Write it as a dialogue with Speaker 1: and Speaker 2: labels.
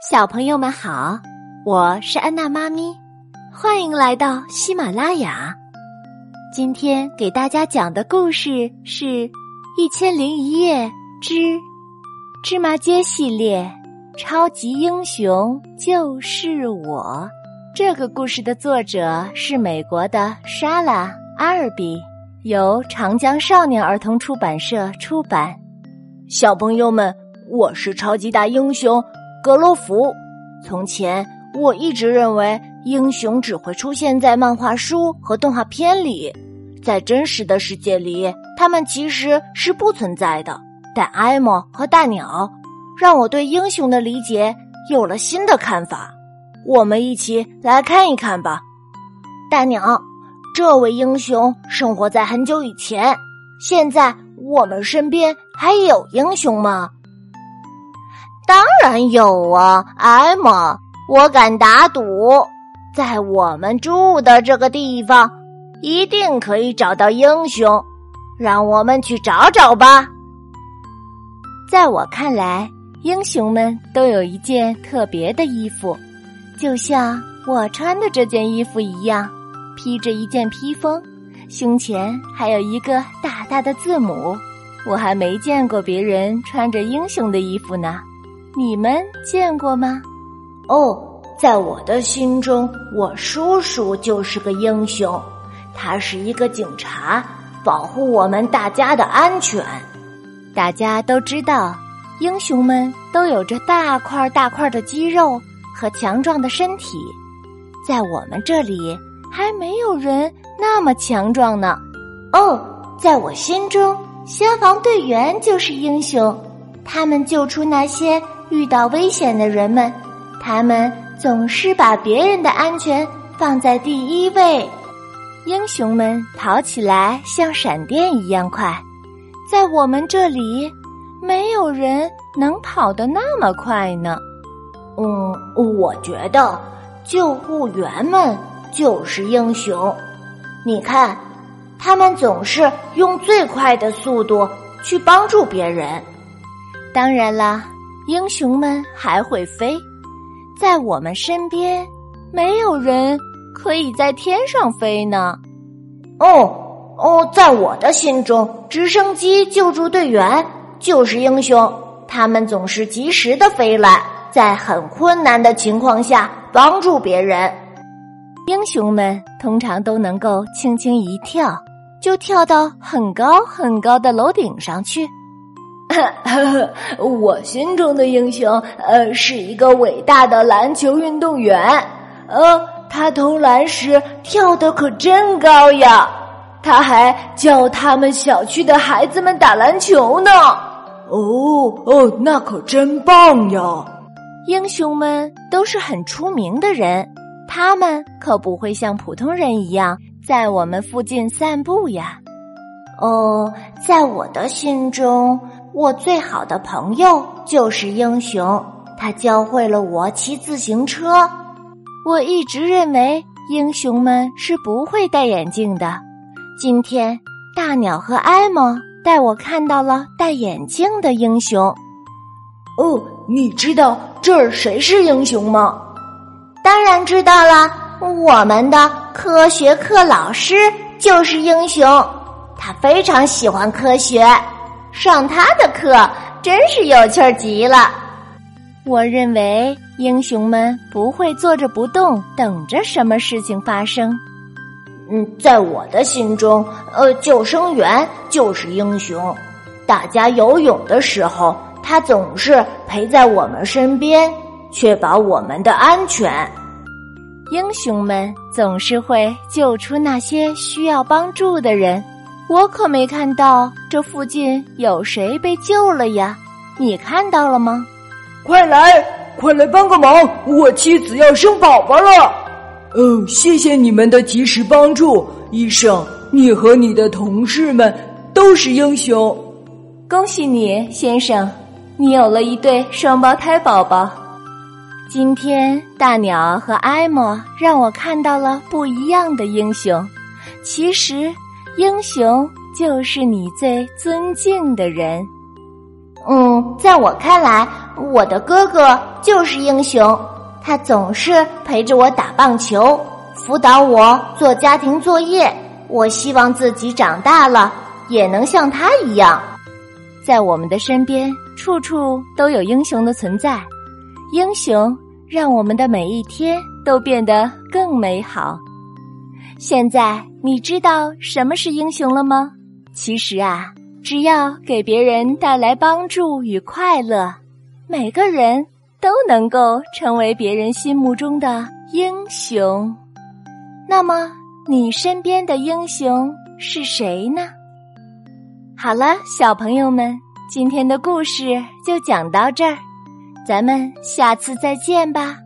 Speaker 1: 小朋友们好，我是安娜妈咪，欢迎来到喜马拉雅。今天给大家讲的故事是《一千零一夜之芝麻街系列》，超级英雄就是我。这个故事的作者是美国的莎拉·阿尔比，由长江少年儿童出版社出版。
Speaker 2: 小朋友们，我是超级大英雄。格洛弗，从前我一直认为英雄只会出现在漫画书和动画片里，在真实的世界里，他们其实是不存在的。但艾莫和大鸟让我对英雄的理解有了新的看法。我们一起来看一看吧。大鸟，这位英雄生活在很久以前，现在我们身边还有英雄吗？
Speaker 3: 当然有啊，艾玛，我敢打赌，在我们住的这个地方，一定可以找到英雄。让我们去找找吧。
Speaker 1: 在我看来，英雄们都有一件特别的衣服，就像我穿的这件衣服一样，披着一件披风，胸前还有一个大大的字母。我还没见过别人穿着英雄的衣服呢。你们见过吗？
Speaker 3: 哦，在我的心中，我叔叔就是个英雄。他是一个警察，保护我们大家的安全。
Speaker 1: 大家都知道，英雄们都有着大块大块的肌肉和强壮的身体。在我们这里，还没有人那么强壮呢。
Speaker 3: 哦，在我心中，消防队员就是英雄。他们救出那些。遇到危险的人们，他们总是把别人的安全放在第一位。
Speaker 1: 英雄们跑起来像闪电一样快，在我们这里，没有人能跑得那么快呢。
Speaker 3: 嗯，我觉得救护员们就是英雄。你看，他们总是用最快的速度去帮助别人。
Speaker 1: 当然啦。英雄们还会飞，在我们身边，没有人可以在天上飞呢。
Speaker 3: 哦哦，在我的心中，直升机救助队员就是英雄。他们总是及时的飞来，在很困难的情况下帮助别人。
Speaker 1: 英雄们通常都能够轻轻一跳，就跳到很高很高的楼顶上去。
Speaker 2: 我心中的英雄，呃，是一个伟大的篮球运动员。呃，他投篮时跳得可真高呀！他还教他们小区的孩子们打篮球呢。
Speaker 4: 哦哦，那可真棒呀！
Speaker 1: 英雄们都是很出名的人，他们可不会像普通人一样在我们附近散步呀。
Speaker 3: 哦，在我的心中。我最好的朋友就是英雄，他教会了我骑自行车。
Speaker 1: 我一直认为英雄们是不会戴眼镜的，今天大鸟和艾蒙带我看到了戴眼镜的英雄。
Speaker 2: 哦，你知道这儿谁是英雄吗？
Speaker 3: 当然知道了，我们的科学课老师就是英雄，他非常喜欢科学。上他的课真是有趣极了。
Speaker 1: 我认为英雄们不会坐着不动，等着什么事情发生。
Speaker 3: 嗯，在我的心中，呃，救生员就是英雄。大家游泳的时候，他总是陪在我们身边，确保我们的安全。
Speaker 1: 英雄们总是会救出那些需要帮助的人。我可没看到这附近有谁被救了呀？你看到了吗？
Speaker 4: 快来，快来帮个忙！我妻子要生宝宝了。哦，谢谢你们的及时帮助，医生，你和你的同事们都是英雄。
Speaker 1: 恭喜你，先生，你有了一对双胞胎宝宝。今天大鸟和艾莫让我看到了不一样的英雄。其实。英雄就是你最尊敬的人。
Speaker 3: 嗯，在我看来，我的哥哥就是英雄，他总是陪着我打棒球，辅导我做家庭作业。我希望自己长大了也能像他一样。
Speaker 1: 在我们的身边，处处都有英雄的存在。英雄让我们的每一天都变得更美好。现在你知道什么是英雄了吗？其实啊，只要给别人带来帮助与快乐，每个人都能够成为别人心目中的英雄。那么，你身边的英雄是谁呢？好了，小朋友们，今天的故事就讲到这儿，咱们下次再见吧。